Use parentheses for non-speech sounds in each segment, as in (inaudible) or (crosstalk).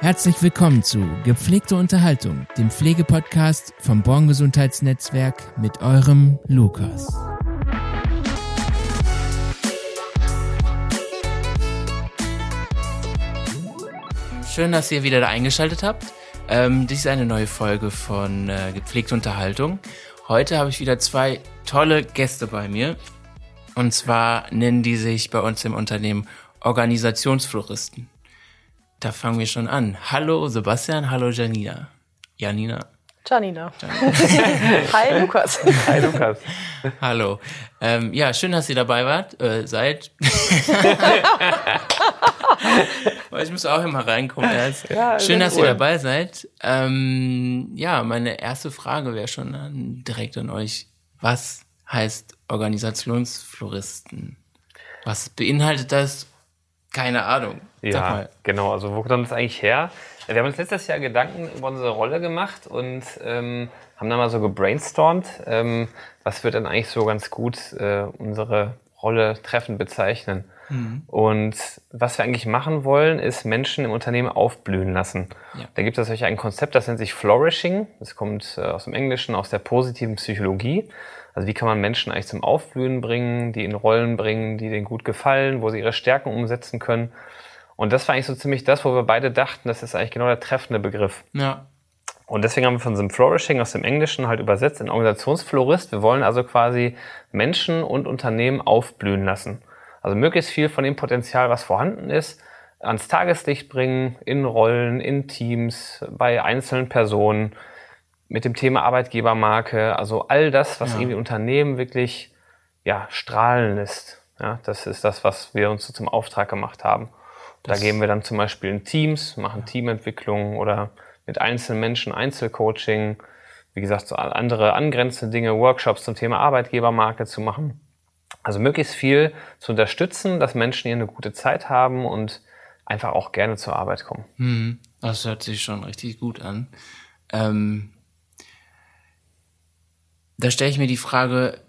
Herzlich willkommen zu Gepflegte Unterhaltung, dem Pflegepodcast vom Born Gesundheitsnetzwerk mit eurem Lukas. Schön, dass ihr wieder da eingeschaltet habt. Ähm, dies ist eine neue Folge von äh, Gepflegte Unterhaltung. Heute habe ich wieder zwei tolle Gäste bei mir. Und zwar nennen die sich bei uns im Unternehmen Organisationsfloristen. Da fangen wir schon an. Hallo Sebastian, hallo Janina. Janina. Janina. (laughs) Hi Lukas. (laughs) Hi Lukas. Hallo. Ähm, ja, schön, dass ihr dabei wart, äh, seid. (laughs) Ich muss auch immer reinkommen erst. Ja, schön, dass cool. ihr dabei seid. Ähm, ja, meine erste Frage wäre schon an, direkt an euch. Was heißt Organisationsfloristen? Was beinhaltet das? Keine Ahnung. Ja, genau. Also wo kommt das eigentlich her? Wir haben uns letztes Jahr Gedanken über unsere Rolle gemacht und ähm, haben dann mal so gebrainstormt, ähm, was wird dann eigentlich so ganz gut äh, unsere Rolle treffend bezeichnen. Mhm. Und was wir eigentlich machen wollen, ist Menschen im Unternehmen aufblühen lassen. Ja. Da gibt es natürlich ein Konzept, das nennt sich Flourishing. Das kommt äh, aus dem Englischen, aus der positiven Psychologie. Also wie kann man Menschen eigentlich zum Aufblühen bringen, die in Rollen bringen, die denen gut gefallen, wo sie ihre Stärken umsetzen können. Und das war eigentlich so ziemlich das, wo wir beide dachten, das ist eigentlich genau der treffende Begriff. Ja. Und deswegen haben wir von diesem Flourishing aus dem Englischen halt übersetzt in Organisationsflorist. Wir wollen also quasi Menschen und Unternehmen aufblühen lassen. Also möglichst viel von dem Potenzial, was vorhanden ist, ans Tageslicht bringen, in Rollen, in Teams, bei einzelnen Personen, mit dem Thema Arbeitgebermarke, also all das, was ja. irgendwie Unternehmen wirklich ja, strahlen lässt. Ja, das ist das, was wir uns so zum Auftrag gemacht haben. Da gehen wir dann zum Beispiel in Teams, machen Teamentwicklung oder mit einzelnen Menschen Einzelcoaching. Wie gesagt, so andere angrenzende Dinge, Workshops zum Thema Arbeitgebermarke zu machen. Also möglichst viel zu unterstützen, dass Menschen hier eine gute Zeit haben und einfach auch gerne zur Arbeit kommen. Hm, das hört sich schon richtig gut an. Ähm, da stelle ich mir die Frage,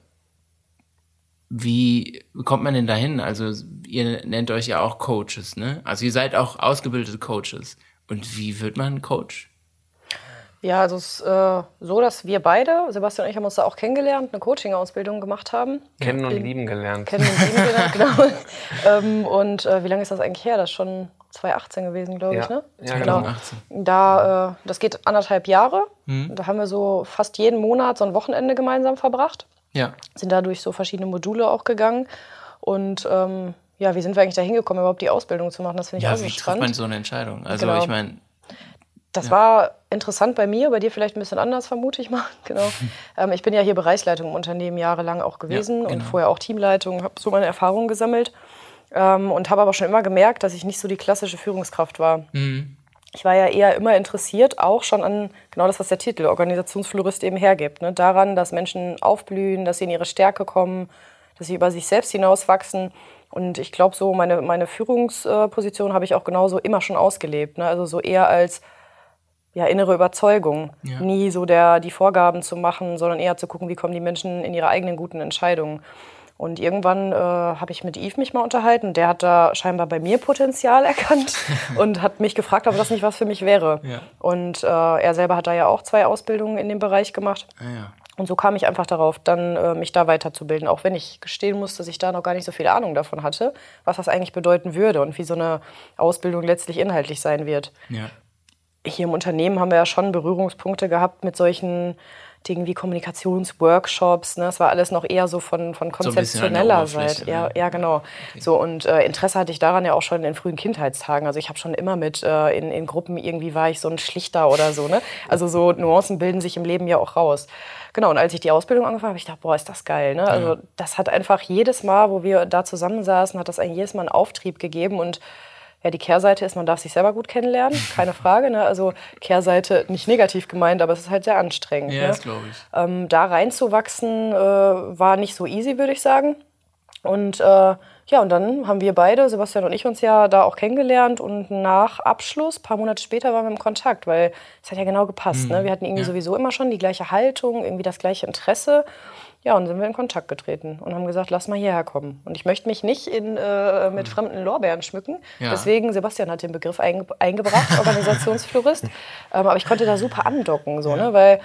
wie kommt man denn dahin? Also ihr nennt euch ja auch Coaches, ne? Also ihr seid auch ausgebildete Coaches. Und wie wird man Coach? Ja, also es ist äh, so, dass wir beide, Sebastian und ich haben uns da auch kennengelernt, eine Coaching-Ausbildung gemacht haben. Kennen und lieben gelernt. Kennen und lieben gelernt, genau. (laughs) ähm, und äh, wie lange ist das eigentlich her? Das ist schon 2018 gewesen, glaube ja. ich, ne? Ja, genau. 2018. Da, äh, das geht anderthalb Jahre. Mhm. Da haben wir so fast jeden Monat so ein Wochenende gemeinsam verbracht. Ja. Sind da durch so verschiedene Module auch gegangen. Und ähm, ja, wie sind wir eigentlich da hingekommen, überhaupt die Ausbildung zu machen? Das finde ich ja, auch so spannend. Ja, wie trifft man so eine Entscheidung? Also genau. ich meine, das ja. war interessant bei mir, bei dir vielleicht ein bisschen anders, vermute ich mal. (laughs) Genau. (laughs) ähm, ich bin ja hier Bereichsleitung im Unternehmen jahrelang auch gewesen ja, genau. und vorher auch Teamleitung, habe so meine Erfahrungen gesammelt ähm, und habe aber schon immer gemerkt, dass ich nicht so die klassische Führungskraft war. Mhm. Ich war ja eher immer interessiert, auch schon an genau das, was der Titel Organisationsflorist eben hergibt. Ne? Daran, dass Menschen aufblühen, dass sie in ihre Stärke kommen, dass sie über sich selbst hinauswachsen. Und ich glaube, so meine, meine Führungsposition habe ich auch genauso immer schon ausgelebt. Ne? Also so eher als ja, innere Überzeugung. Ja. Nie so der, die Vorgaben zu machen, sondern eher zu gucken, wie kommen die Menschen in ihre eigenen guten Entscheidungen. Und irgendwann äh, habe ich mit Yves mich mal unterhalten. Der hat da scheinbar bei mir Potenzial (laughs) erkannt und hat mich gefragt, ob das nicht was für mich wäre. Ja. Und äh, er selber hat da ja auch zwei Ausbildungen in dem Bereich gemacht. Ah, ja. Und so kam ich einfach darauf, dann äh, mich da weiterzubilden, auch wenn ich gestehen muss, dass ich da noch gar nicht so viel Ahnung davon hatte, was das eigentlich bedeuten würde und wie so eine Ausbildung letztlich inhaltlich sein wird. Ja hier im Unternehmen haben wir ja schon Berührungspunkte gehabt mit solchen Dingen wie Kommunikationsworkshops. Ne? Das war alles noch eher so von, von konzeptioneller so Seite. Ja, ja, genau. Okay. So, und äh, Interesse hatte ich daran ja auch schon in den frühen Kindheitstagen. Also ich habe schon immer mit äh, in, in Gruppen irgendwie war ich so ein Schlichter oder so. Ne? Also so Nuancen bilden sich im Leben ja auch raus. Genau, und als ich die Ausbildung angefangen habe, ich gedacht, boah, ist das geil. Ne? Also ja. das hat einfach jedes Mal, wo wir da zusammensaßen, hat das eigentlich jedes Mal einen Auftrieb gegeben und ja, die Kehrseite ist, man darf sich selber gut kennenlernen, (laughs) keine Frage. Ne? Also Kehrseite nicht negativ gemeint, aber es ist halt sehr anstrengend. Ja, ne? das glaube ich. Ähm, da reinzuwachsen äh, war nicht so easy, würde ich sagen. Und äh, ja, und dann haben wir beide, Sebastian und ich, uns ja da auch kennengelernt und nach Abschluss, paar Monate später, waren wir im Kontakt, weil es hat ja genau gepasst. Mhm. Ne? Wir hatten irgendwie ja. sowieso immer schon die gleiche Haltung, irgendwie das gleiche Interesse. Ja, und sind wir in Kontakt getreten und haben gesagt, lass mal hierher kommen. Und ich möchte mich nicht in, äh, mit fremden Lorbeeren schmücken. Ja. Deswegen, Sebastian hat den Begriff einge eingebracht, (laughs) Organisationsflorist. ähm, aber ich konnte da super andocken, so, ne? weil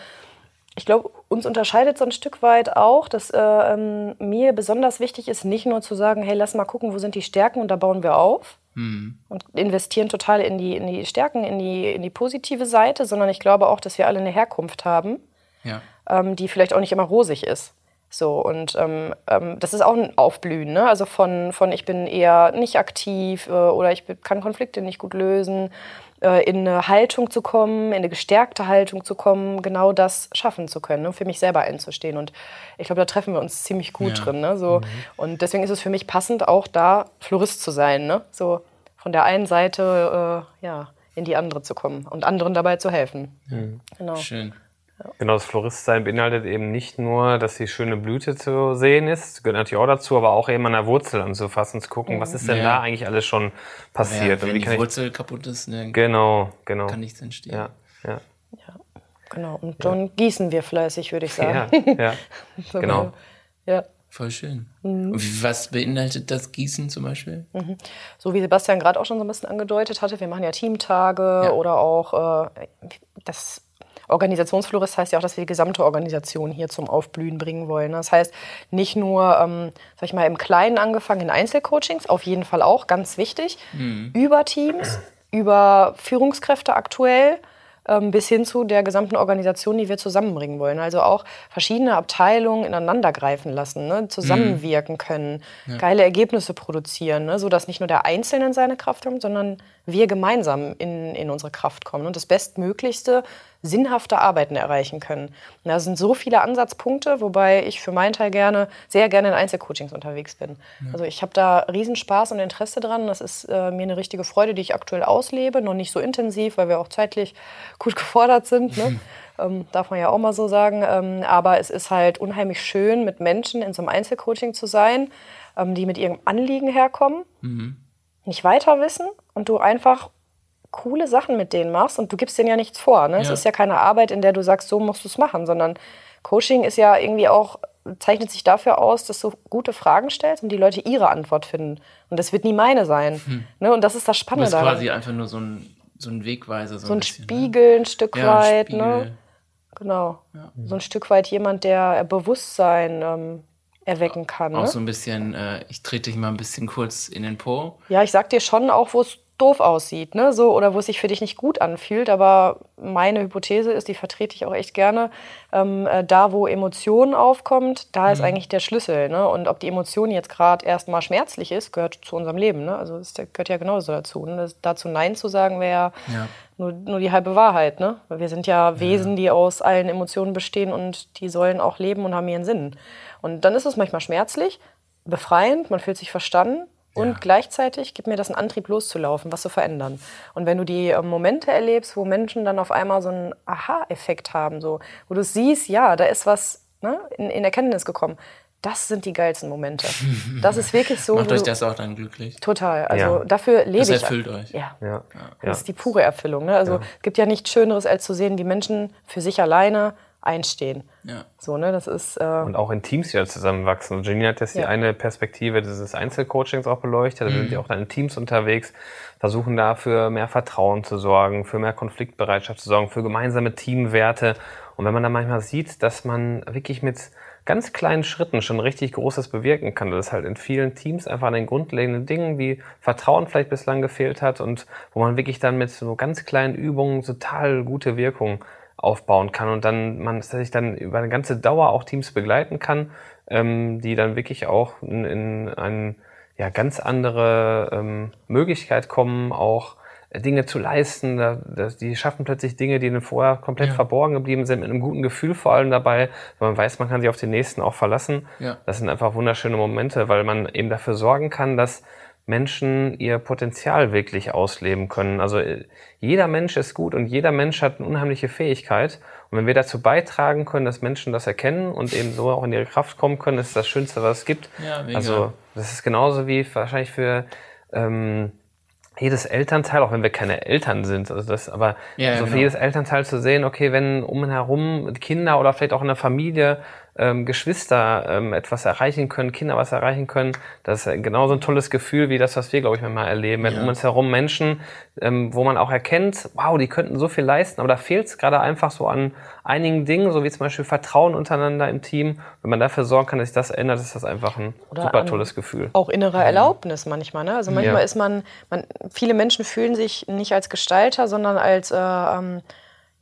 ich glaube, uns unterscheidet so ein Stück weit auch, dass äh, ähm, mir besonders wichtig ist, nicht nur zu sagen, hey, lass mal gucken, wo sind die Stärken und da bauen wir auf. Mhm. Und investieren total in die, in die Stärken, in die, in die positive Seite, sondern ich glaube auch, dass wir alle eine Herkunft haben, ja. ähm, die vielleicht auch nicht immer rosig ist. So, und ähm, ähm, das ist auch ein Aufblühen, ne? Also von, von ich bin eher nicht aktiv äh, oder ich kann Konflikte nicht gut lösen, äh, in eine Haltung zu kommen, in eine gestärkte Haltung zu kommen, genau das schaffen zu können, ne? für mich selber einzustehen. Und ich glaube, da treffen wir uns ziemlich gut ja. drin. Ne? So, mhm. Und deswegen ist es für mich passend, auch da Florist zu sein. Ne? So von der einen Seite äh, ja, in die andere zu kommen und anderen dabei zu helfen. Mhm. Genau. Schön. Genau, das Floristsein beinhaltet eben nicht nur, dass die schöne Blüte zu sehen ist, gehört natürlich auch dazu, aber auch eben an der Wurzel anzufassen, zu gucken, was ist denn ja. da eigentlich alles schon passiert. Ja, wenn die Wurzel ich... kaputt ist, ne, genau, genau. kann nichts entstehen. Ja, ja. ja genau. Und dann ja. gießen wir fleißig, würde ich sagen. Ja, ja. (laughs) so genau. Ja. Voll schön. Mhm. Und was beinhaltet das Gießen zum Beispiel? Mhm. So wie Sebastian gerade auch schon so ein bisschen angedeutet hatte, wir machen ja Teamtage oder auch äh, das Organisationsflorist heißt ja auch, dass wir die gesamte Organisation hier zum Aufblühen bringen wollen. Das heißt, nicht nur, ähm, sag ich mal, im Kleinen angefangen in Einzelcoachings, auf jeden Fall auch, ganz wichtig, mhm. über Teams, über Führungskräfte aktuell, ähm, bis hin zu der gesamten Organisation, die wir zusammenbringen wollen. Also auch verschiedene Abteilungen ineinandergreifen lassen, ne? zusammenwirken können, ja. geile Ergebnisse produzieren, ne? sodass nicht nur der Einzelne in seine Kraft kommt, sondern wir gemeinsam in, in unsere Kraft kommen und das Bestmöglichste sinnhafte Arbeiten erreichen können. Und da sind so viele Ansatzpunkte, wobei ich für meinen Teil gerne, sehr gerne in Einzelcoachings unterwegs bin. Ja. Also ich habe da Riesenspaß und Interesse dran. Das ist äh, mir eine richtige Freude, die ich aktuell auslebe. Noch nicht so intensiv, weil wir auch zeitlich (laughs) gut gefordert sind. Ne? ähm, darf man ja auch mal so sagen. Ähm, aber es ist halt unheimlich schön, mit Menschen in so einem Einzelcoaching zu sein, ähm, die mit ihrem Anliegen herkommen, mhm. nicht weiter wissen und du einfach coole Sachen mit denen machst und du gibst denen ja nichts vor. Ne? Ja. Es ist ja keine Arbeit, in der du sagst, so musst du es machen, sondern Coaching ist ja irgendwie auch, zeichnet sich dafür aus, dass du gute Fragen stellst und die Leute ihre Antwort finden. Und das wird nie meine sein. Hm. Ne? Und das ist das Spannende. Das ist quasi einfach nur so ein, so ein Wegweiser. So, so ein, bisschen, ne? Spiegel, ein Stück ja, weit. Ein ne? Genau. Ja. So ein Stück weit jemand, der Bewusstsein ähm, erwecken kann. Auch ne? so ein bisschen, äh, ich trete dich mal ein bisschen kurz in den Po. Ja, ich sag dir schon auch, wo es doof aussieht, ne? So, oder wo es sich für dich nicht gut anfühlt. Aber meine Hypothese ist, die vertrete ich auch echt gerne, ähm, äh, da wo Emotionen aufkommt, da ist mhm. eigentlich der Schlüssel. Ne? Und ob die Emotion jetzt gerade erstmal schmerzlich ist, gehört zu unserem Leben. Ne? Also das gehört ja genauso dazu. Ne? Das, dazu Nein zu sagen wäre ja. nur, nur die halbe Wahrheit. Ne? Weil wir sind ja Wesen, die aus allen Emotionen bestehen und die sollen auch leben und haben ihren Sinn. Und dann ist es manchmal schmerzlich, befreiend, man fühlt sich verstanden. Und ja. gleichzeitig gibt mir das einen Antrieb, loszulaufen, was zu verändern. Und wenn du die äh, Momente erlebst, wo Menschen dann auf einmal so einen Aha-Effekt haben, so, wo du siehst, ja, da ist was ne, in, in Erkenntnis gekommen, das sind die geilsten Momente. (laughs) Das ist wirklich so. Macht euch das auch dann glücklich? Total. Also ja. dafür lebe ich. Das erfüllt ich. euch. Ja. ja. Das ist die pure Erfüllung. Ne? Also es gibt ja nichts Schöneres, als zu sehen, wie Menschen für sich alleine einstehen. Ja. So, ne, das ist, äh und auch in Teams ja zusammenwachsen. Und Jenny hat jetzt ja. die eine Perspektive dieses Einzelcoachings auch beleuchtet. Da mhm. sind die auch dann in Teams unterwegs, versuchen da für mehr Vertrauen zu sorgen, für mehr Konfliktbereitschaft zu sorgen, für gemeinsame Teamwerte. Und wenn man dann manchmal sieht, dass man wirklich mit ganz kleinen Schritten schon richtig Großes bewirken kann, dass es halt in vielen Teams einfach an den grundlegenden Dingen wie Vertrauen vielleicht bislang gefehlt hat und wo man wirklich dann mit so ganz kleinen Übungen total gute Wirkung aufbauen kann und dann man sich dann über eine ganze Dauer auch Teams begleiten kann, ähm, die dann wirklich auch in, in eine ja, ganz andere ähm, Möglichkeit kommen, auch Dinge zu leisten. Da, das, die schaffen plötzlich Dinge, die vorher komplett ja. verborgen geblieben sind, mit einem guten Gefühl vor allem dabei, weil man weiß, man kann sich auf den nächsten auch verlassen. Ja. Das sind einfach wunderschöne Momente, weil man eben dafür sorgen kann, dass Menschen ihr Potenzial wirklich ausleben können. Also äh, jeder Mensch ist gut und jeder Mensch hat eine unheimliche Fähigkeit. Und wenn wir dazu beitragen können, dass Menschen das erkennen und eben so auch in ihre Kraft kommen können, ist das Schönste, was es gibt. Ja, mega. Also das ist genauso wie wahrscheinlich für ähm, jedes Elternteil, auch wenn wir keine Eltern sind, also das, aber ja, also genau. für jedes Elternteil zu sehen, okay, wenn um und herum Kinder oder vielleicht auch in der Familie ähm, Geschwister ähm, etwas erreichen können, Kinder was erreichen können. Das ist genauso ein tolles Gefühl wie das, was wir, glaube ich, manchmal erleben. Wenn ja. um uns herum Menschen, ähm, wo man auch erkennt, wow, die könnten so viel leisten, aber da fehlt es gerade einfach so an einigen Dingen, so wie zum Beispiel Vertrauen untereinander im Team. Wenn man dafür sorgen kann, dass sich das ändert, ist das einfach ein Oder super tolles Gefühl. Auch innere Erlaubnis manchmal. Ne? Also manchmal ja. ist man, man, viele Menschen fühlen sich nicht als Gestalter, sondern als äh, ähm,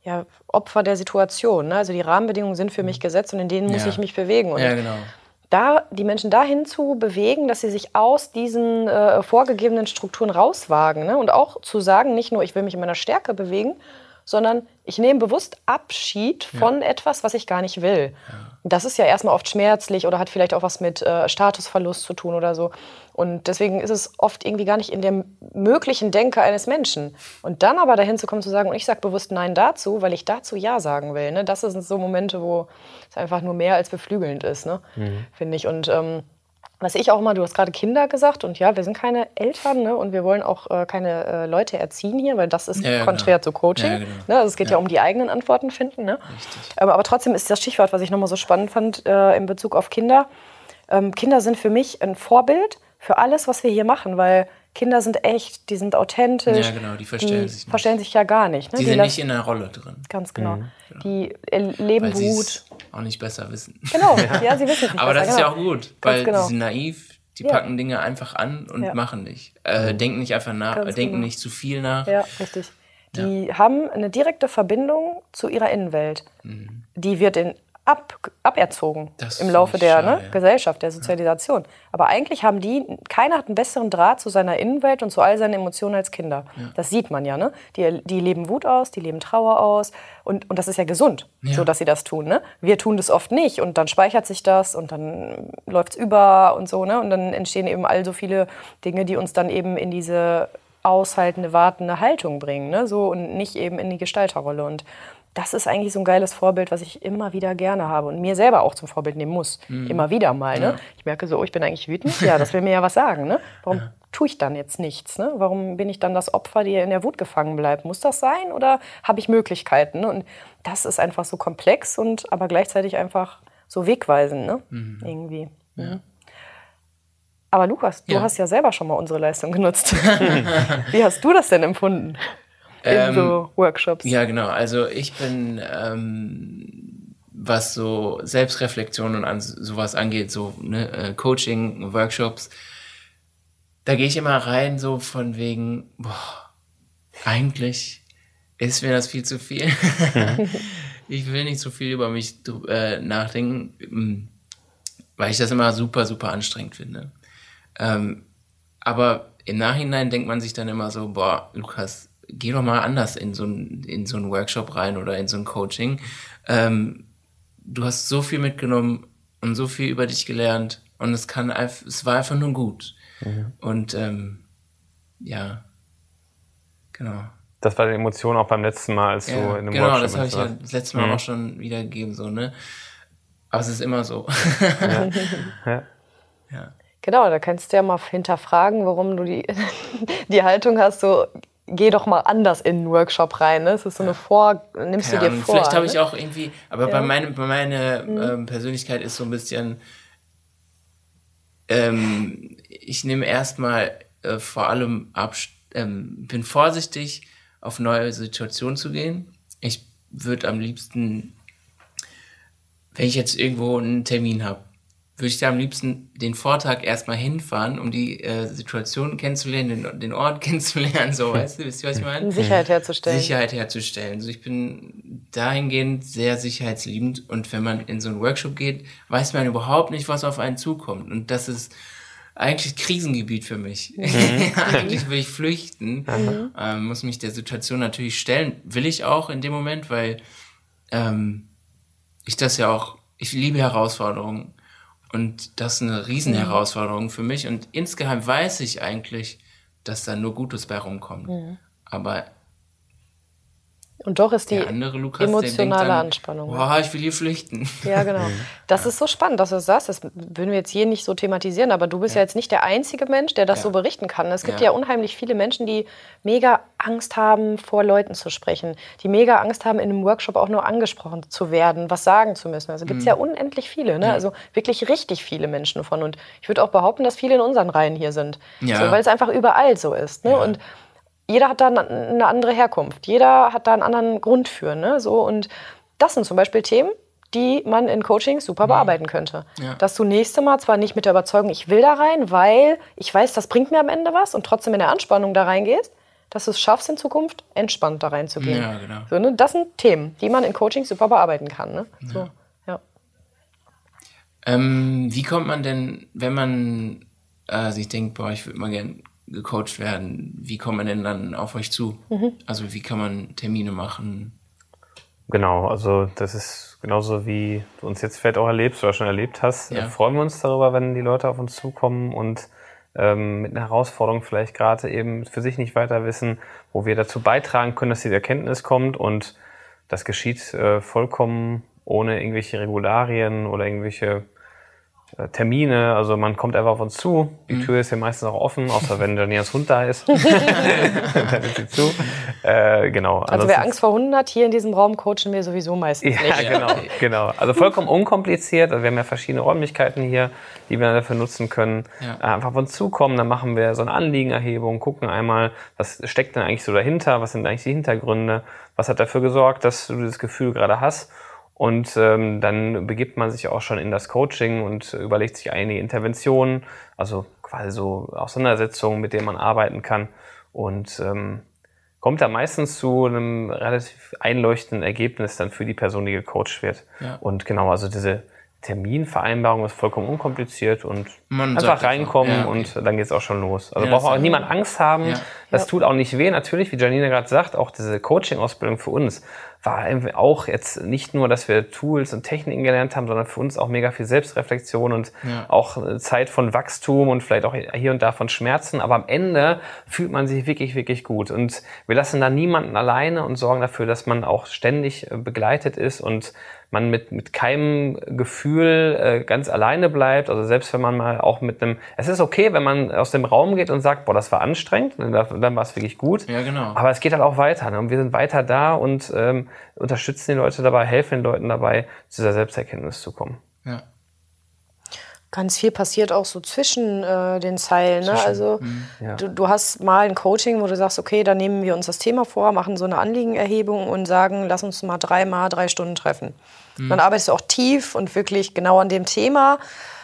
ja, Opfer der Situation. Ne? Also die Rahmenbedingungen sind für mich mhm. gesetzt und in denen muss ja. ich mich bewegen. Und ja, genau. Da die Menschen dahin zu bewegen, dass sie sich aus diesen äh, vorgegebenen Strukturen rauswagen ne? und auch zu sagen, nicht nur ich will mich in meiner Stärke bewegen, sondern ich nehme bewusst Abschied von ja. etwas, was ich gar nicht will. Ja. Das ist ja erstmal oft schmerzlich oder hat vielleicht auch was mit äh, Statusverlust zu tun oder so. Und deswegen ist es oft irgendwie gar nicht in der möglichen Denke eines Menschen. Und dann aber dahin zu kommen, zu sagen, und ich sage bewusst Nein dazu, weil ich dazu Ja sagen will. Ne? Das sind so Momente, wo es einfach nur mehr als beflügelnd ist, ne? Mhm. finde ich. Und ähm, was ich auch immer, du hast gerade Kinder gesagt und ja, wir sind keine Eltern ne, und wir wollen auch äh, keine äh, Leute erziehen hier, weil das ist ja, ja, konträr genau. zu Coaching. Ja, genau. ne, also es geht ja. um die eigenen Antworten finden. Ne? Aber, aber, trotzdem ist das Stichwort, was ich nochmal so spannend fand äh, in Bezug auf Kinder. Ähm, Kinder sind für mich ein Vorbild für alles, was wir hier machen, weil Kinder sind echt, die sind authentisch. Ja, genau, die verstellen die sich verstellen sich ja gar nicht. Ne? Die, die sind nicht in der Rolle drin. Ganz genau. Mhm. Die leben weil gut. Auch nicht besser wissen. Genau, (laughs) ja, sie wissen es nicht Aber besser, das ist ja genau. auch gut, weil genau. sie sind naiv, die ja. packen Dinge einfach an und ja. machen nicht. Äh, denken nicht einfach nach, Ganz denken genau. nicht zu viel nach. Ja, richtig. Die ja. haben eine direkte Verbindung zu ihrer Innenwelt. Mhm. Die wird in ab, aberzogen im Laufe der ne, Gesellschaft, der Sozialisation. Ja. Aber eigentlich haben die, keiner hat einen besseren Draht zu seiner Innenwelt und zu all seinen Emotionen als Kinder. Ja. Das sieht man ja. Ne? Die, die leben Wut aus, die leben Trauer aus. Und, und das ist ja gesund, ja. so dass sie das tun. Ne? Wir tun das oft nicht und dann speichert sich das und dann läuft es über und so. Ne? Und dann entstehen eben all so viele Dinge, die uns dann eben in diese aushaltende, wartende Haltung bringen. Ne? So, und nicht eben in die Gestalterrolle. Und das ist eigentlich so ein geiles Vorbild, was ich immer wieder gerne habe und mir selber auch zum Vorbild nehmen muss. Mhm. Immer wieder mal. Ne? Ja. Ich merke so, oh, ich bin eigentlich wütend. Ja, das will mir ja was sagen. Ne? Warum ja. tue ich dann jetzt nichts? Ne? Warum bin ich dann das Opfer, die in der Wut gefangen bleibt? Muss das sein oder habe ich Möglichkeiten? Ne? Und das ist einfach so komplex und aber gleichzeitig einfach so wegweisend. Ne? Mhm. Irgendwie. Ja. Mhm. Aber Lukas, du hast ja selber schon mal unsere Leistung genutzt. (laughs) Wie hast du das denn empfunden? In ähm, so Workshops. Ja, genau. Also ich bin, ähm, was so Selbstreflexion und an sowas angeht, so ne, äh, Coaching, Workshops, da gehe ich immer rein so von wegen, boah, eigentlich ist mir das viel zu viel. (laughs) ich will nicht so viel über mich äh, nachdenken, mm, weil ich das immer super, super anstrengend finde. Ähm, aber im Nachhinein denkt man sich dann immer so, boah, Lukas, geh doch mal anders in so ein, in so ein Workshop rein oder in so ein Coaching. Ähm, du hast so viel mitgenommen und so viel über dich gelernt und es kann einfach, es war einfach nur gut. Mhm. Und ähm, ja, genau. Das war die Emotion auch beim letzten Mal, als ja, du in einem genau, Workshop Genau, das habe ich ja das letzte Mal mhm. auch schon wiedergegeben, so, ne? Aber es ist immer so. ja. (laughs) ja. ja. Genau, da kannst du ja mal hinterfragen, warum du die, (laughs) die Haltung hast, so geh doch mal anders in einen Workshop rein. Ne? Das ist so eine Vor, nimmst Keine du dir Ahnung, vor. Vielleicht habe ne? ich auch irgendwie, aber ja. bei, meine, bei meiner mhm. ähm, Persönlichkeit ist so ein bisschen, ähm, ich nehme erstmal äh, vor allem ab, ähm, bin vorsichtig, auf neue Situationen zu gehen. Ich würde am liebsten, wenn ich jetzt irgendwo einen Termin habe, würde ich da am liebsten den Vortag erstmal hinfahren, um die äh, Situation kennenzulernen, den, den Ort (laughs) kennenzulernen, so, weißt du, wisst ihr, was ich meine? Sicherheit herzustellen. Sicherheit herzustellen. Also ich bin dahingehend sehr sicherheitsliebend und wenn man in so einen Workshop geht, weiß man überhaupt nicht, was auf einen zukommt. Und das ist eigentlich Krisengebiet für mich. Mhm. (laughs) eigentlich will ich flüchten, mhm. ähm, muss mich der Situation natürlich stellen. Will ich auch in dem Moment, weil ähm, ich das ja auch, ich liebe Herausforderungen. Und das ist eine Riesenherausforderung für mich. Und insgeheim weiß ich eigentlich, dass da nur Gutes bei rumkommt. Aber Und doch ist die Lukas, emotionale dann, Anspannung. Boah, ich will hier flüchten. (laughs) Ja, genau. Das ja. ist so spannend, dass du das sagst. Das würden wir jetzt hier nicht so thematisieren, aber du bist ja, ja jetzt nicht der einzige Mensch, der das ja. so berichten kann. Es gibt ja. unheimlich viele Menschen, die mega Angst haben, vor Leuten zu sprechen, die mega Angst haben, in einem Workshop auch nur angesprochen zu werden, was sagen zu müssen. Also gibt es mhm. ja unendlich viele, ne? also wirklich richtig viele Menschen von. Und ich würde auch behaupten, dass viele in unseren Reihen hier sind, so, weil es einfach überall so ist. Ne? Und jeder hat da eine andere Herkunft, jeder hat da einen anderen Grund für. Ne? So, und das sind zum Beispiel Themen, die man in Coaching super mhm. bearbeiten könnte. Ja. Dass du nächste Mal zwar nicht mit der Überzeugung, ich will da rein, weil ich weiß, das bringt mir am Ende was und trotzdem in der Anspannung da reingehst, dass du es schaffst in Zukunft, entspannt da reinzugehen. Ja, genau. so, ne? Das sind Themen, die man in Coaching super bearbeiten kann. Ne? So, ja. Ähm, wie kommt man denn, wenn man äh, sich denkt, boah, ich würde mal gerne gecoacht werden, wie kommt man denn dann auf euch zu? Mhm. Also wie kann man Termine machen? Genau, also das ist genauso wie du uns jetzt vielleicht auch erlebst oder schon erlebt hast. Ja. Freuen wir uns darüber, wenn die Leute auf uns zukommen und ähm, mit einer Herausforderung vielleicht gerade eben für sich nicht weiter wissen, wo wir dazu beitragen können, dass diese Erkenntnis kommt und das geschieht äh, vollkommen ohne irgendwelche Regularien oder irgendwelche äh, Termine, also man kommt einfach auf uns zu. Die mhm. Tür ist ja meistens auch offen, außer wenn Daniels Hund da ist. (laughs) dann ist sie zu. Äh, genau. Also wer Angst vor Hunden hat, hier in diesem Raum coachen wir sowieso meistens ja, nicht. genau, genau. Also vollkommen unkompliziert. Also wir haben ja verschiedene Räumlichkeiten hier, die wir dafür nutzen können. Ja. Äh, einfach auf uns zukommen, dann machen wir so eine Anliegenerhebung, gucken einmal, was steckt denn eigentlich so dahinter, was sind eigentlich die Hintergründe, was hat dafür gesorgt, dass du dieses Gefühl gerade hast und ähm, dann begibt man sich auch schon in das Coaching und überlegt sich einige Interventionen, also quasi so Auseinandersetzungen, mit denen man arbeiten kann. Und ähm, kommt da meistens zu einem relativ einleuchtenden Ergebnis dann für die Person, die gecoacht wird. Ja. Und genau, also diese Terminvereinbarung ist vollkommen unkompliziert und Man einfach reinkommen ja, okay. und dann geht's auch schon los. Also ja, braucht auch niemand Angst haben. Ja. Das tut auch nicht weh. Natürlich, wie Janine gerade sagt, auch diese Coaching-Ausbildung für uns war auch jetzt nicht nur, dass wir Tools und Techniken gelernt haben, sondern für uns auch mega viel Selbstreflexion und auch Zeit von Wachstum und vielleicht auch hier und da von Schmerzen. Aber am Ende fühlt man sich wirklich, wirklich gut. Und wir lassen da niemanden alleine und sorgen dafür, dass man auch ständig äh, begleitet ist und man mit, mit keinem Gefühl äh, ganz alleine bleibt. Also selbst wenn man mal auch mit einem, es ist okay, wenn man aus dem Raum geht und sagt, boah, das war anstrengend, dann, dann war es wirklich gut. Ja, genau. Aber es geht halt auch weiter. Ne? Und wir sind weiter da und ähm, unterstützen die Leute dabei, helfen den Leuten dabei, zu dieser Selbsterkenntnis zu kommen. Ja. Ganz viel passiert auch so zwischen äh, den Zeilen. Ne? Also mhm. ja. du, du hast mal ein Coaching, wo du sagst, okay, dann nehmen wir uns das Thema vor, machen so eine Anliegenerhebung und sagen, lass uns mal dreimal drei Stunden treffen. Mhm. Dann arbeitest du auch tief und wirklich genau an dem Thema.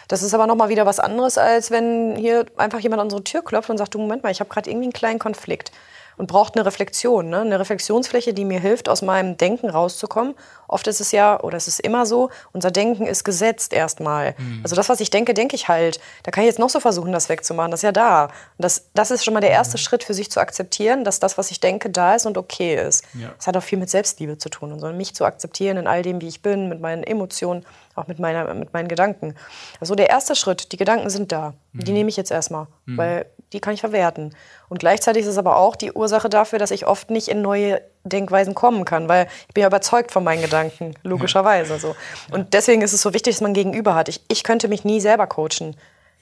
Das ist aber nochmal wieder was anderes, als wenn hier einfach jemand an unsere Tür klopft und sagt, du Moment mal, ich habe gerade irgendwie einen kleinen Konflikt und braucht eine Reflexion, ne? eine Reflexionsfläche, die mir hilft, aus meinem Denken rauszukommen. Oft ist es ja, oder es ist immer so, unser Denken ist gesetzt erstmal. Mhm. Also das, was ich denke, denke ich halt. Da kann ich jetzt noch so versuchen, das wegzumachen. Das ist ja da. Und das, das ist schon mal der erste mhm. Schritt für sich zu akzeptieren, dass das, was ich denke, da ist und okay ist. Ja. Das hat auch viel mit Selbstliebe zu tun und so, mich zu akzeptieren in all dem, wie ich bin, mit meinen Emotionen, auch mit, meiner, mit meinen Gedanken. Also der erste Schritt, die Gedanken sind da. Mhm. Die nehme ich jetzt erstmal, mhm. weil die kann ich verwerten. Und gleichzeitig ist es aber auch die Ursache dafür, dass ich oft nicht in neue Denkweisen kommen kann, weil ich bin ja überzeugt von meinen Gedanken, (laughs) logischerweise. So. Und deswegen ist es so wichtig, dass man Gegenüber hat. Ich, ich könnte mich nie selber coachen.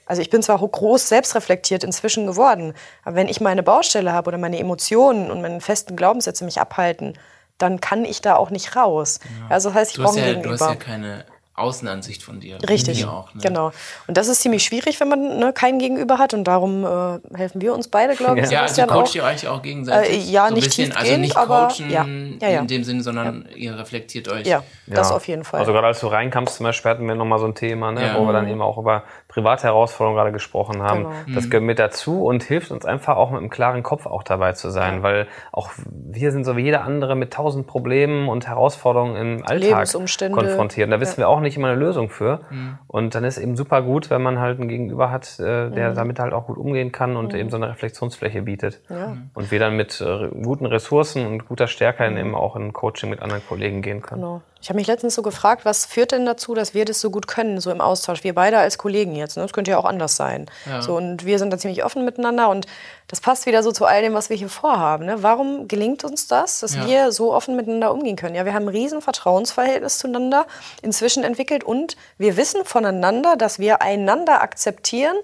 Also ich bin zwar groß selbstreflektiert inzwischen geworden, aber wenn ich meine Baustelle habe oder meine Emotionen und meine festen Glaubenssätze mich abhalten, dann kann ich da auch nicht raus. Ja. Also das heißt, ich brauche ja, Gegenüber. Du hast ja keine Außenansicht von dir. Richtig, auch, ne? genau. Und das ist ziemlich schwierig, wenn man ne, keinen Gegenüber hat und darum äh, helfen wir uns beide, glaube ich. Ja, also coacht ihr euch auch gegenseitig? Äh, ja, so nicht bisschen, also nicht coachen aber, ja, ja, ja. in dem Sinne, sondern ihr reflektiert euch. Ja, das auf jeden Fall. Also gerade als du reinkamst, zum Beispiel hatten wir nochmal so ein Thema, ne, wo wir dann eben auch über private Herausforderungen gerade gesprochen haben. Genau. Das gehört mit dazu und hilft uns einfach auch mit einem klaren Kopf auch dabei zu sein, weil auch wir sind so wie jeder andere mit tausend Problemen und Herausforderungen im Alltag konfrontiert. Und da wissen wir auch nicht immer eine Lösung für. Mhm. Und dann ist eben super gut, wenn man halt ein Gegenüber hat, äh, der mhm. damit halt auch gut umgehen kann und mhm. eben so eine Reflexionsfläche bietet. Ja. Und wir dann mit äh, guten Ressourcen und guter Stärke mhm. eben auch in Coaching mit anderen Kollegen gehen können. Genau. Ich habe mich letztens so gefragt, was führt denn dazu, dass wir das so gut können, so im Austausch? Wir beide als Kollegen jetzt. Ne? Das könnte ja auch anders sein. Ja. So, und wir sind da ziemlich offen miteinander und das passt wieder so zu all dem, was wir hier vorhaben. Ne? Warum gelingt uns das, dass ja. wir so offen miteinander umgehen können? Ja, wir haben ein riesen Vertrauensverhältnis zueinander inzwischen entwickelt und wir wissen voneinander, dass wir einander akzeptieren,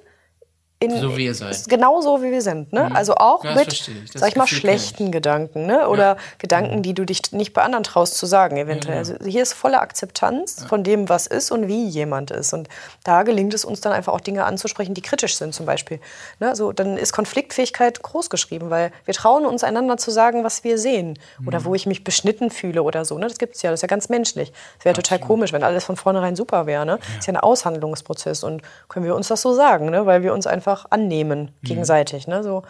in, so wie ihr seid. Genau so, wie wir sind. Ne? Mhm. Also auch ja, mit, sag ich mal, schlechten Gedanken ne? oder ja. Gedanken, die du dich nicht bei anderen traust zu sagen, eventuell. Ja, also hier ist volle Akzeptanz von dem, was ist und wie jemand ist. Und da gelingt es uns dann einfach auch Dinge anzusprechen, die kritisch sind zum Beispiel. Ne? Also dann ist Konfliktfähigkeit groß geschrieben, weil wir trauen uns einander zu sagen, was wir sehen mhm. oder wo ich mich beschnitten fühle oder so. Ne? Das gibt es ja, das ist ja ganz menschlich. Es wäre total komisch, wenn alles von vornherein super wäre. Ne? Das ist ja ein Aushandlungsprozess und können wir uns das so sagen, ne? weil wir uns einfach einfach annehmen, mhm. gegenseitig. Ne? So,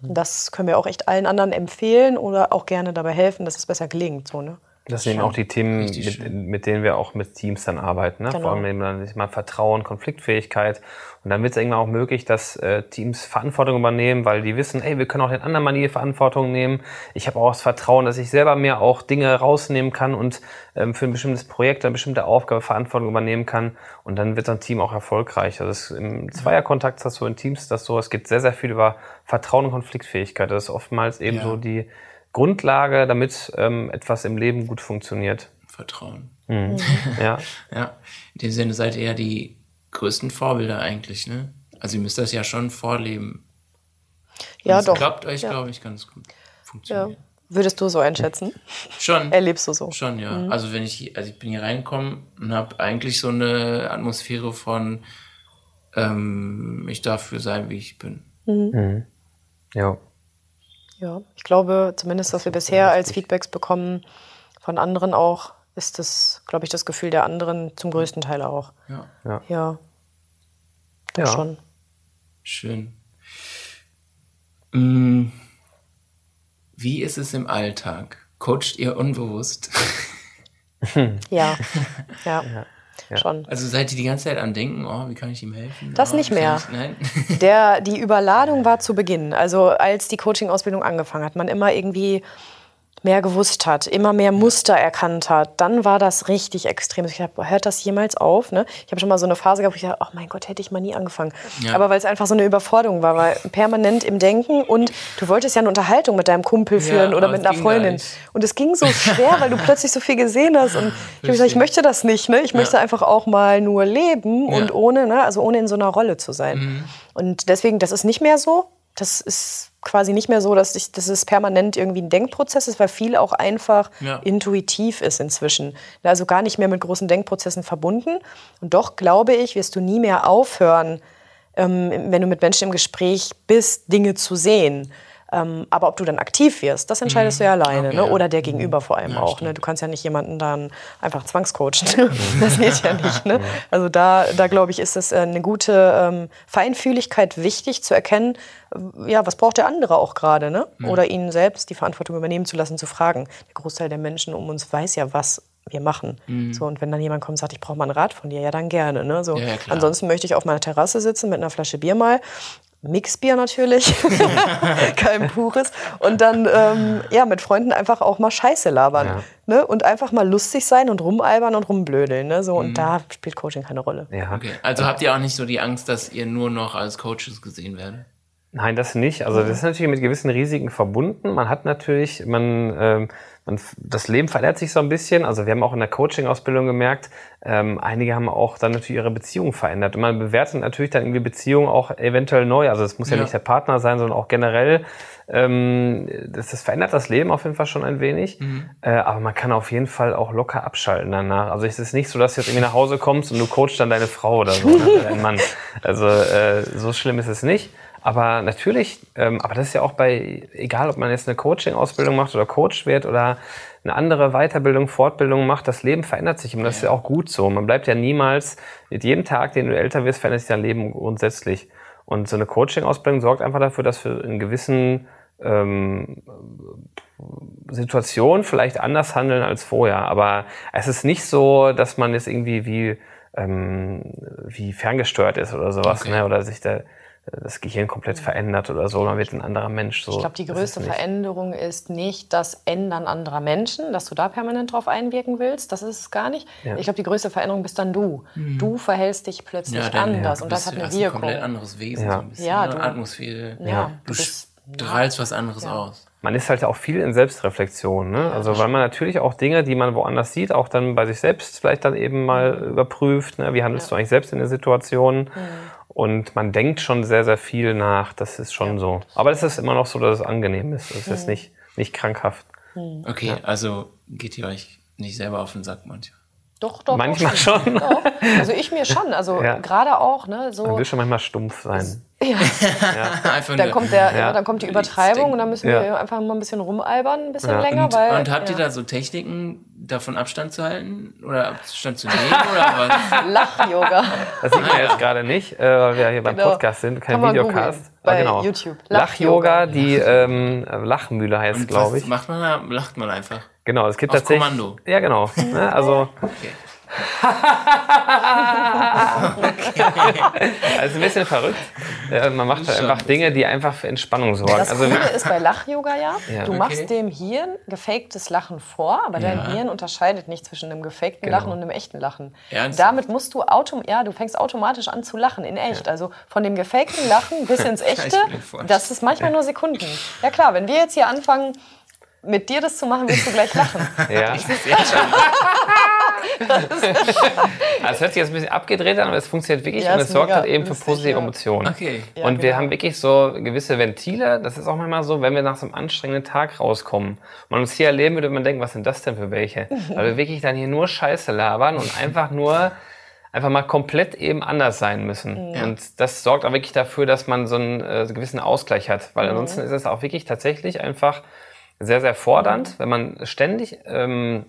das können wir auch echt allen anderen empfehlen oder auch gerne dabei helfen, dass es besser gelingt. So, ne? Das sind auch die Themen, mit, mit, denen wir auch mit Teams dann arbeiten. Ne? Genau. Vor allem eben dann mal Vertrauen, Konfliktfähigkeit. Und dann wird es irgendwann auch möglich, dass äh, Teams Verantwortung übernehmen, weil die wissen, ey, wir können auch den anderen Manier Verantwortung nehmen. Ich habe auch das Vertrauen, dass ich selber mir auch Dinge rausnehmen kann und ähm, für ein bestimmtes Projekt, eine bestimmte Aufgabe Verantwortung übernehmen kann. Und dann wird so ein Team auch erfolgreich. Also das, im Zweierkontakt hast du in Teams das so, es geht sehr, sehr viel über Vertrauen und Konfliktfähigkeit. Das ist oftmals eben ja. so die Grundlage, damit ähm, etwas im Leben gut funktioniert. Vertrauen. Mhm. ja. (laughs) ja. In dem Sinne seid ihr ja die größten Vorbilder eigentlich, ne? Also ihr müsst das ja schon vorleben. Ja, das doch. klappt euch, ja. glaube ich, ganz gut. Funktioniert. Ja. Würdest du so einschätzen? (laughs) Schon. Erlebst du so? Schon, ja. Mhm. Also wenn ich, also ich bin hier reingekommen und habe eigentlich so eine Atmosphäre von, ähm, ich darf für sein, wie ich bin. Mhm. Mhm. Ja. Ja, ich glaube, zumindest was wir bisher als Feedbacks bekommen von anderen auch, ist das, glaube ich, das Gefühl der anderen zum größten Teil auch. Ja. Ja. Ja. ja. schon. Schön. Mm. Wie ist es im Alltag? Coacht ihr unbewusst? ja. (laughs) ja. ja. Ja. Schon. Also seid ihr die ganze Zeit an denken, oh, wie kann ich ihm helfen? Das oh, nicht mehr. Ich, nein. (laughs) Der, die Überladung war zu Beginn. Also als die Coaching-Ausbildung angefangen hat, man immer irgendwie mehr gewusst hat, immer mehr Muster erkannt hat, dann war das richtig extrem. Ich habe, hört das jemals auf? Ne? Ich habe schon mal so eine Phase gehabt, wo ich dachte, oh mein Gott, hätte ich mal nie angefangen. Ja. Aber weil es einfach so eine Überforderung war, weil permanent im Denken und du wolltest ja eine Unterhaltung mit deinem Kumpel führen ja, oder mit einer Freundin. Und es ging so schwer, weil du (laughs) plötzlich so viel gesehen hast. Und ich habe gesagt, ich möchte das nicht. Ne? Ich ja. möchte einfach auch mal nur leben und ohne, ne? also ohne in so einer Rolle zu sein. Mhm. Und deswegen, das ist nicht mehr so. Das ist quasi nicht mehr so, dass, ich, dass es permanent irgendwie ein Denkprozess ist, weil viel auch einfach ja. intuitiv ist inzwischen. Also gar nicht mehr mit großen Denkprozessen verbunden. Und doch glaube ich, wirst du nie mehr aufhören, ähm, wenn du mit Menschen im Gespräch bist, Dinge zu sehen. Ähm, aber ob du dann aktiv wirst, das entscheidest mhm. du ja alleine. Okay, ne? Oder der Gegenüber vor allem ja, auch. Ne? Du kannst ja nicht jemanden dann einfach zwangscoachen. (laughs) das geht ja nicht. Ne? Also da, da glaube ich, ist es äh, eine gute ähm, Feinfühligkeit wichtig zu erkennen, ja, was braucht der andere auch gerade, ne? Ja. Oder ihn selbst die Verantwortung übernehmen zu lassen, zu fragen. Der Großteil der Menschen um uns weiß ja, was wir machen. Mhm. So, und wenn dann jemand kommt und sagt, ich brauche mal einen Rat von dir, ja, dann gerne. Ne? So, ja, ja, ansonsten möchte ich auf meiner Terrasse sitzen mit einer Flasche Bier mal Mixbier natürlich, (laughs) kein pures. Und dann ähm, ja, mit Freunden einfach auch mal Scheiße labern. Ja. Ne? Und einfach mal lustig sein und rumalbern und rumblödeln. Ne? So, und mhm. da spielt Coaching keine Rolle. Ja. Okay. Also habt ihr auch nicht so die Angst, dass ihr nur noch als Coaches gesehen werdet? Nein, das nicht. Also das ist natürlich mit gewissen Risiken verbunden. Man hat natürlich, man, ähm, man, das Leben verändert sich so ein bisschen. Also wir haben auch in der Coaching-Ausbildung gemerkt, ähm, einige haben auch dann natürlich ihre Beziehung verändert. Und man bewertet natürlich dann irgendwie Beziehungen auch eventuell neu. Also es muss ja, ja nicht der Partner sein, sondern auch generell. Ähm, das, das verändert das Leben auf jeden Fall schon ein wenig. Mhm. Äh, aber man kann auf jeden Fall auch locker abschalten danach. Also es ist nicht so, dass du jetzt irgendwie nach Hause kommst und du coachst dann deine Frau oder so, oder deinen Mann. Also äh, so schlimm ist es nicht. Aber natürlich, ähm, aber das ist ja auch bei, egal ob man jetzt eine Coaching-Ausbildung macht oder Coach wird oder eine andere Weiterbildung, Fortbildung macht, das Leben verändert sich und das ist ja auch gut so. Man bleibt ja niemals, mit jedem Tag, den du älter wirst, verändert sich dein Leben grundsätzlich. Und so eine Coaching-Ausbildung sorgt einfach dafür, dass wir in gewissen ähm, Situationen vielleicht anders handeln als vorher. Aber es ist nicht so, dass man jetzt irgendwie wie, ähm, wie ferngesteuert ist oder sowas, okay. ne? oder sich da das Gehirn komplett verändert oder so, man wird ein anderer Mensch. So, ich glaube, die größte Veränderung ist nicht das Ändern anderer Menschen, dass du da permanent drauf einwirken willst. Das ist es gar nicht. Ja. Ich glaube, die größte Veränderung bist dann du. Mhm. Du verhältst dich plötzlich ja, anders ja, und das hat eine Wirkung. ein komplett anderes Wesen, ja. so ein bisschen. Ja, ne? du, Atmosphäre. Ja, du, du strahlst was anderes aus man ist halt auch viel in Selbstreflexion. Ne? Also weil man natürlich auch Dinge, die man woanders sieht, auch dann bei sich selbst vielleicht dann eben mal überprüft. Ne? Wie handelst ja. du eigentlich selbst in der Situation? Mhm. Und man denkt schon sehr, sehr viel nach. Das ist schon ja. so. Aber es ist immer noch so, dass es angenehm ist. Es mhm. ist nicht, nicht krankhaft. Mhm. Okay, ja. also geht ihr euch nicht selber auf den Sack manchmal? Doch, doch. Manchmal doch, schon. Doch. Also ich mir schon. Also (laughs) ja. gerade auch, ne, so. Man will schon manchmal stumpf sein. (laughs) Ja. ja. (laughs) Einfach dann kommt der, ja. dann kommt die Übertreibung und dann müssen wir einfach mal ein bisschen rumalbern, ein bisschen länger. Und, weil, und habt ihr da so Techniken, davon Abstand zu halten oder Abstand zu nehmen oder was? (laughs) Lach-Yoga. Das sieht man jetzt gerade nicht, äh, weil wir hier beim genau. Podcast sind, kein Videocast. Bei genau. YouTube. Lach-Yoga, Lach die ähm, Lachmühle heißt, glaube ich. Macht man da, lacht man einfach. Genau, es gibt Auf tatsächlich. Kommando. Ja, genau. (laughs) Ne, also. Okay. Also ein bisschen verrückt. Ja, man macht halt einfach Dinge, die einfach für Entspannung sorgen. Das also, Coole ist bei Lach-Yoga ja, ja, du machst dem Hirn gefaktes Lachen vor, aber dein Hirn unterscheidet nicht zwischen einem gefakten genau. Lachen und einem echten Lachen. Ernst? Damit musst du autom ja, du fängst automatisch an zu lachen in echt. Also von dem gefakten Lachen bis (laughs) ins echte, das ist manchmal nur Sekunden. Ja klar, wenn wir jetzt hier anfangen mit dir das zu machen, wirst du gleich lachen. Ja. Ich schon. (laughs) also es hört sich jetzt ein bisschen abgedreht an, aber es funktioniert wirklich ja, und es sorgt halt eben für positive Emotionen. Okay. Ja, und genau. wir haben wirklich so gewisse Ventile. Das ist auch manchmal so, wenn wir nach so einem anstrengenden Tag rauskommen, man uns hier erleben würde, man denken, was sind das denn für welche? Weil wir wirklich dann hier nur Scheiße labern und einfach nur einfach mal komplett eben anders sein müssen. Ja. Und das sorgt auch wirklich dafür, dass man so einen äh, gewissen Ausgleich hat. Weil mhm. ansonsten ist es auch wirklich tatsächlich einfach sehr, sehr fordernd, mhm. wenn man ständig ähm,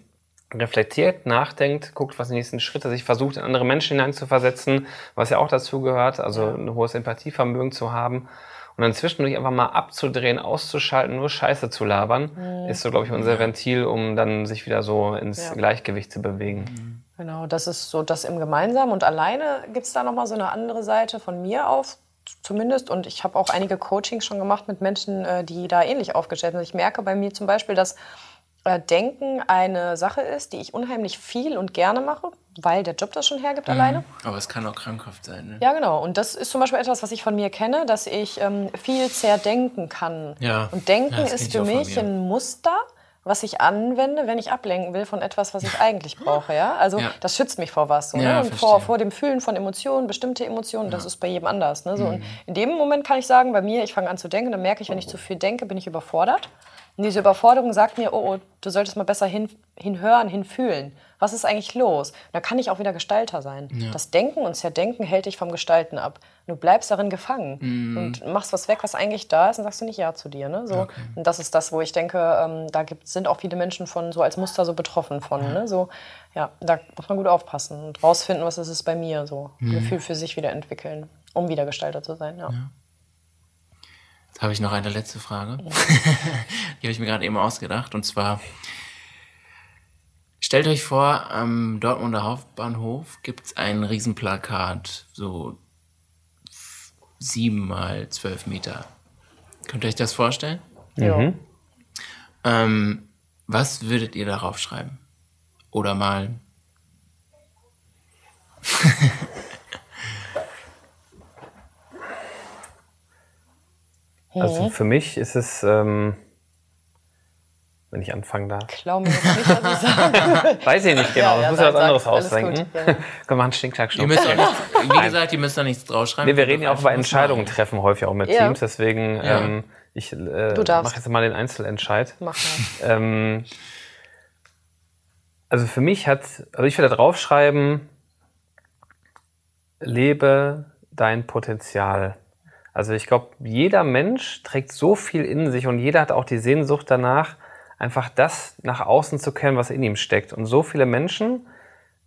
reflektiert, nachdenkt, guckt, was die nächsten Schritte, sich versucht, in andere Menschen hineinzuversetzen, was ja auch dazu gehört, also ein hohes Empathievermögen zu haben. Und dann zwischendurch einfach mal abzudrehen, auszuschalten, nur Scheiße zu labern, mhm. ist so, glaube ich, unser Ventil, um dann sich wieder so ins ja. Gleichgewicht zu bewegen. Mhm. Genau, das ist so das im Gemeinsamen. Und alleine gibt es da nochmal so eine andere Seite von mir auf, zumindest. Und ich habe auch einige Coachings schon gemacht mit Menschen, äh, die da ähnlich aufgestellt sind. Ich merke bei mir zum Beispiel, dass Denken eine Sache ist, die ich unheimlich viel und gerne mache, weil der Job das schon hergibt mhm. alleine. Aber es kann auch krankhaft sein. Ne? Ja, genau. Und das ist zum Beispiel etwas, was ich von mir kenne, dass ich ähm, viel zerdenken kann. Ja. Und Denken ja, ist für mich ein Muster, was ich anwende, wenn ich ablenken will von etwas, was ich eigentlich brauche. Ja? Also ja. das schützt mich vor was. So, ne? und vor, vor dem Fühlen von Emotionen, bestimmte Emotionen, das ist bei jedem anders. Ne? So, mhm. Und in dem Moment kann ich sagen, bei mir, ich fange an zu denken, dann merke ich, wenn ich zu viel denke, bin ich überfordert. Und diese Überforderung sagt mir, oh, oh du solltest mal besser hin, hinhören, hinfühlen. Was ist eigentlich los? da kann ich auch wieder Gestalter sein. Ja. Das Denken und Zerdenken hält dich vom Gestalten ab. Du bleibst darin gefangen mm. und machst was weg, was eigentlich da ist, und sagst du nicht Ja zu dir. Ne? So. Okay. Und das ist das, wo ich denke, ähm, da gibt, sind auch viele Menschen von so als Muster so betroffen von. Ja. Ne? So, ja, da muss man gut aufpassen und rausfinden, was ist es bei mir. So. Mm. Gefühl für sich wieder entwickeln, um wieder Gestalter zu sein. ja. Ja. Jetzt habe ich noch eine letzte Frage. (laughs) die habe ich mir gerade eben ausgedacht. Und zwar, stellt euch vor, am Dortmunder Hauptbahnhof gibt es ein Riesenplakat, so sieben mal zwölf Meter. Könnt ihr euch das vorstellen? Ja. Mhm. Ähm, was würdet ihr darauf schreiben? Oder malen? (laughs) Also für mich ist es, ähm, wenn ich anfangen darf. Klau mir jetzt nicht, was ich sage. (laughs) Weiß ich nicht genau, ja, ja, muss ja was anderes ausdenken. Ja. Komm, mal einen Stinkschnack Ihr müsst auch Wie gesagt, ihr müsst da nichts draufschreiben. Nee, wir reden ja auch über Entscheidungen treffen, häufig auch mit ja. Teams, deswegen ähm, ich äh, mache jetzt mal den Einzelentscheid. Mach mal. Ähm, also für mich hat, also ich würde da draufschreiben, lebe dein Potenzial. Also ich glaube, jeder Mensch trägt so viel in sich und jeder hat auch die Sehnsucht danach, einfach das nach außen zu kennen, was in ihm steckt. Und so viele Menschen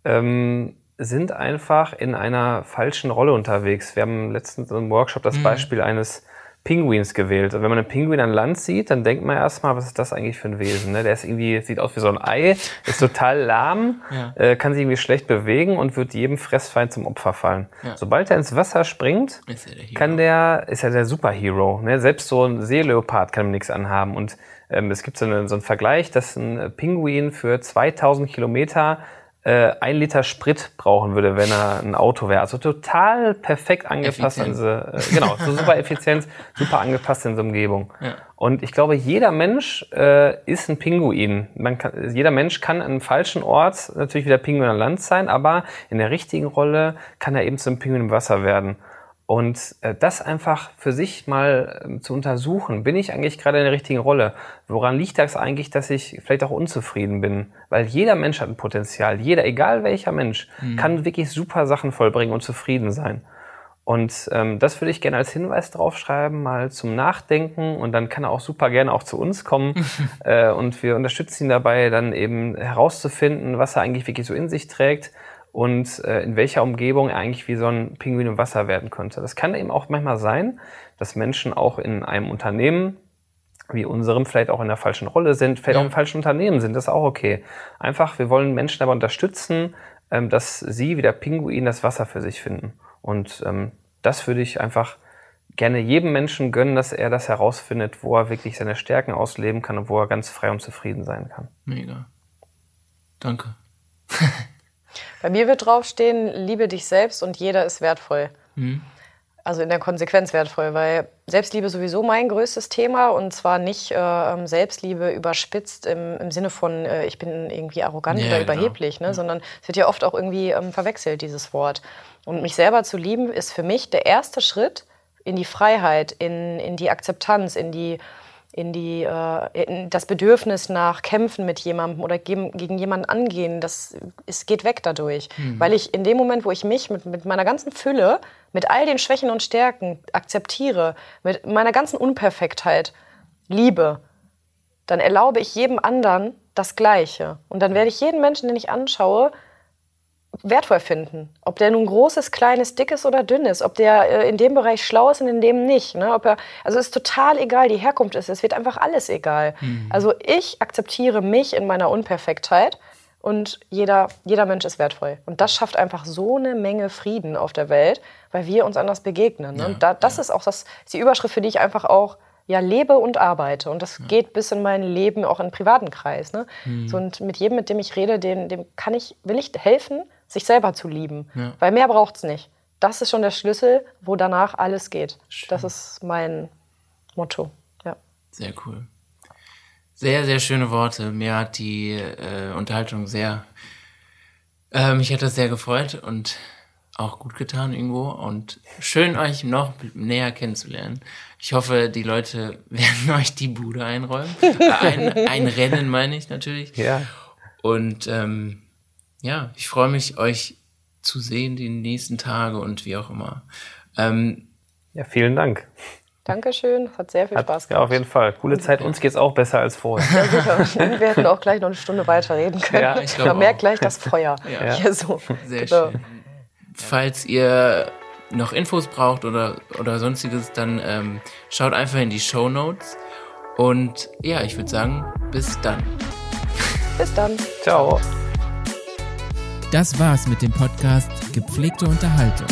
ähm, sind einfach in einer falschen Rolle unterwegs. Wir haben letztens im Workshop das mhm. Beispiel eines Pinguins gewählt. Und wenn man einen Pinguin an Land sieht, dann denkt man erstmal, was ist das eigentlich für ein Wesen? Ne? Der ist irgendwie, sieht aus wie so ein Ei, ist total lahm, ja. äh, kann sich irgendwie schlecht bewegen und wird jedem Fressfeind zum Opfer fallen. Ja. Sobald er ins Wasser springt, der kann der, ist er der Superhero. Ne? Selbst so ein Seeleopard kann ihm nichts anhaben. Und ähm, es gibt so, eine, so einen Vergleich, dass ein Pinguin für 2000 Kilometer äh, ein Liter Sprit brauchen würde, wenn er ein Auto wäre. Also total perfekt angepasst an diese, äh, genau, so super effizient, (laughs) super angepasst in so Umgebung. Ja. Und ich glaube, jeder Mensch äh, ist ein Pinguin. Man kann, jeder Mensch kann an einem falschen Ort natürlich wieder Pinguin an Land sein, aber in der richtigen Rolle kann er eben zum Pinguin im Wasser werden. Und äh, das einfach für sich mal äh, zu untersuchen, bin ich eigentlich gerade in der richtigen Rolle? Woran liegt das eigentlich, dass ich vielleicht auch unzufrieden bin? Weil jeder Mensch hat ein Potenzial, jeder, egal welcher Mensch, mhm. kann wirklich super Sachen vollbringen und zufrieden sein. Und ähm, das würde ich gerne als Hinweis draufschreiben, mal zum Nachdenken. Und dann kann er auch super gerne auch zu uns kommen. (laughs) äh, und wir unterstützen ihn dabei, dann eben herauszufinden, was er eigentlich wirklich so in sich trägt und äh, in welcher Umgebung er eigentlich wie so ein Pinguin im Wasser werden könnte. Das kann eben auch manchmal sein, dass Menschen auch in einem Unternehmen wie unserem vielleicht auch in der falschen Rolle sind, vielleicht ja. auch im falschen Unternehmen sind, das ist auch okay. Einfach, wir wollen Menschen aber unterstützen, ähm, dass sie wie der Pinguin das Wasser für sich finden. Und ähm, das würde ich einfach gerne jedem Menschen gönnen, dass er das herausfindet, wo er wirklich seine Stärken ausleben kann und wo er ganz frei und zufrieden sein kann. Mega. Danke. (laughs) Bei mir wird draufstehen, liebe dich selbst und jeder ist wertvoll. Mhm. Also in der Konsequenz wertvoll, weil Selbstliebe sowieso mein größtes Thema und zwar nicht äh, ähm, Selbstliebe überspitzt im, im Sinne von, äh, ich bin irgendwie arrogant ja, oder genau. überheblich, ne? Ja. sondern es wird ja oft auch irgendwie ähm, verwechselt, dieses Wort. Und mich selber zu lieben ist für mich der erste Schritt in die Freiheit, in, in die Akzeptanz, in die in, die, äh, in das Bedürfnis nach Kämpfen mit jemandem oder gegen, gegen jemanden angehen, das es geht weg dadurch. Mhm. Weil ich in dem Moment, wo ich mich mit, mit meiner ganzen Fülle, mit all den Schwächen und Stärken akzeptiere, mit meiner ganzen Unperfektheit liebe, dann erlaube ich jedem anderen das Gleiche. Und dann werde ich jeden Menschen, den ich anschaue, wertvoll finden. Ob der nun groß ist, klein ist, dick ist oder dünn ist, ob der äh, in dem Bereich schlau ist und in dem nicht. Ne? Ob er, also ist total egal, die Herkunft ist, es wird einfach alles egal. Mhm. Also ich akzeptiere mich in meiner Unperfektheit und jeder, jeder Mensch ist wertvoll. Und das schafft einfach so eine Menge Frieden auf der Welt, weil wir uns anders begegnen. Ne? Ja, und da, das ja. ist auch das, ist die Überschrift, für die ich einfach auch ja, lebe und arbeite. Und das ja. geht bis in mein Leben, auch im privaten Kreis. Ne? Mhm. So, und mit jedem, mit dem ich rede, dem, dem kann ich, will ich helfen, sich selber zu lieben. Ja. Weil mehr braucht es nicht. Das ist schon der Schlüssel, wo danach alles geht. Schön. Das ist mein Motto. Ja. Sehr cool. Sehr, sehr schöne Worte. Mir hat die äh, Unterhaltung sehr, äh, mich hat das sehr gefreut und auch gut getan irgendwo und schön euch noch näher kennenzulernen. Ich hoffe, die Leute (laughs) werden euch die Bude einräumen. Äh, ein, einrennen meine ich natürlich. Ja. Und ähm, ja, ich freue mich, euch zu sehen die nächsten Tage und wie auch immer. Ähm, ja, vielen Dank. Dankeschön, hat sehr viel hat, Spaß gemacht. Ja, auf jeden Fall. Coole Zeit. Uns geht es auch besser als vorher. Ja, sicher. Wir hätten auch gleich noch eine Stunde weiter reden können. Ja, ich Man merkt gleich das Feuer. Ja. Hier so. Sehr genau. schön. Falls ihr noch Infos braucht oder, oder sonstiges, dann ähm, schaut einfach in die Show Notes. Und ja, ich würde sagen, bis dann. Bis dann. Ciao. Das war's mit dem Podcast Gepflegte Unterhaltung.